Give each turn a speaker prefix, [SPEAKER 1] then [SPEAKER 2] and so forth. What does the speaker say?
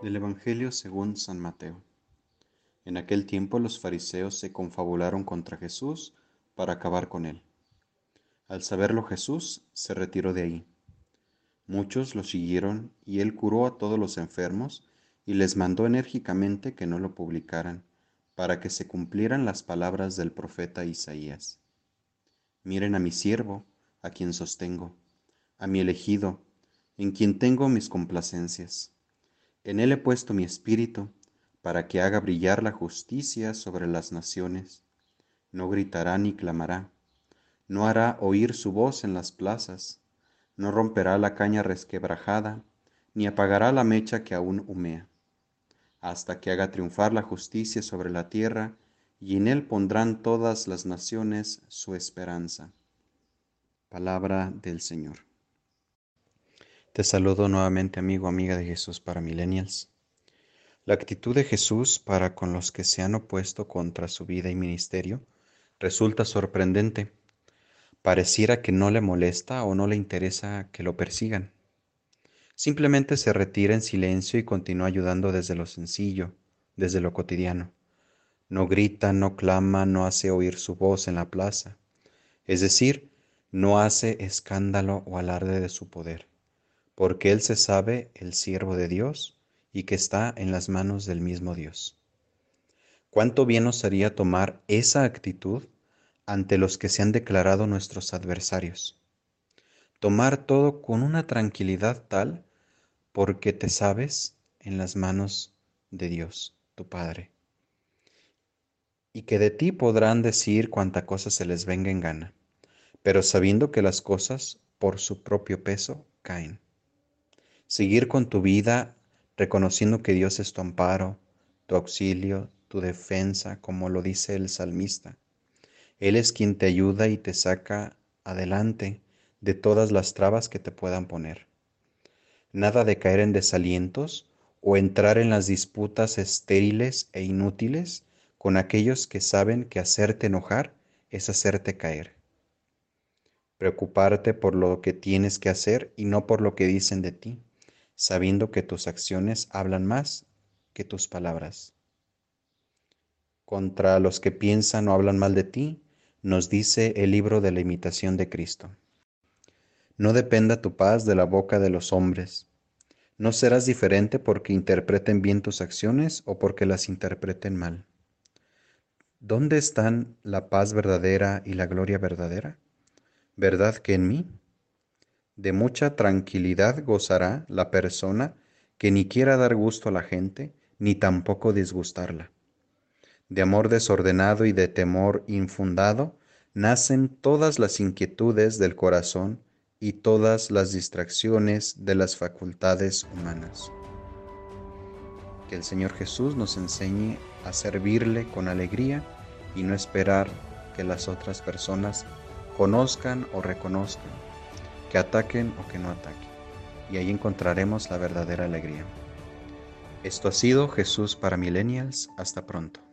[SPEAKER 1] Del Evangelio según San Mateo. En aquel tiempo los fariseos se confabularon contra Jesús para acabar con él. Al saberlo Jesús se retiró de ahí. Muchos lo siguieron y él curó a todos los enfermos y les mandó enérgicamente que no lo publicaran, para que se cumplieran las palabras del profeta Isaías. Miren a mi siervo, a quien sostengo, a mi elegido, en quien tengo mis complacencias. En él he puesto mi espíritu, para que haga brillar la justicia sobre las naciones. No gritará ni clamará, no hará oír su voz en las plazas, no romperá la caña resquebrajada, ni apagará la mecha que aún humea, hasta que haga triunfar la justicia sobre la tierra, y en él pondrán todas las naciones su esperanza. Palabra del Señor. Te saludo nuevamente amigo, amiga de Jesús para Millennials. La actitud de Jesús para con los que se han opuesto contra su vida y ministerio resulta sorprendente pareciera que no le molesta o no le interesa que lo persigan. Simplemente se retira en silencio y continúa ayudando desde lo sencillo, desde lo cotidiano. No grita, no clama, no hace oír su voz en la plaza. Es decir, no hace escándalo o alarde de su poder, porque él se sabe el siervo de Dios y que está en las manos del mismo Dios. ¿Cuánto bien nos haría tomar esa actitud ante los que se han declarado nuestros adversarios. Tomar todo con una tranquilidad tal porque te sabes en las manos de Dios, tu Padre. Y que de ti podrán decir cuanta cosa se les venga en gana, pero sabiendo que las cosas por su propio peso caen. Seguir con tu vida reconociendo que Dios es tu amparo, tu auxilio, tu defensa, como lo dice el salmista él es quien te ayuda y te saca adelante de todas las trabas que te puedan poner. Nada de caer en desalientos o entrar en las disputas estériles e inútiles con aquellos que saben que hacerte enojar es hacerte caer. Preocuparte por lo que tienes que hacer y no por lo que dicen de ti, sabiendo que tus acciones hablan más que tus palabras. Contra los que piensan o hablan mal de ti, nos dice el libro de la imitación de Cristo. No dependa tu paz de la boca de los hombres. No serás diferente porque interpreten bien tus acciones o porque las interpreten mal. ¿Dónde están la paz verdadera y la gloria verdadera? ¿Verdad que en mí? De mucha tranquilidad gozará la persona que ni quiera dar gusto a la gente, ni tampoco disgustarla de amor desordenado y de temor infundado, nacen todas las inquietudes del corazón y todas las distracciones de las facultades humanas. Que el Señor Jesús nos enseñe a servirle con alegría y no esperar que las otras personas conozcan o reconozcan, que ataquen o que no ataquen. Y ahí encontraremos la verdadera alegría. Esto ha sido Jesús para Millennials. Hasta pronto.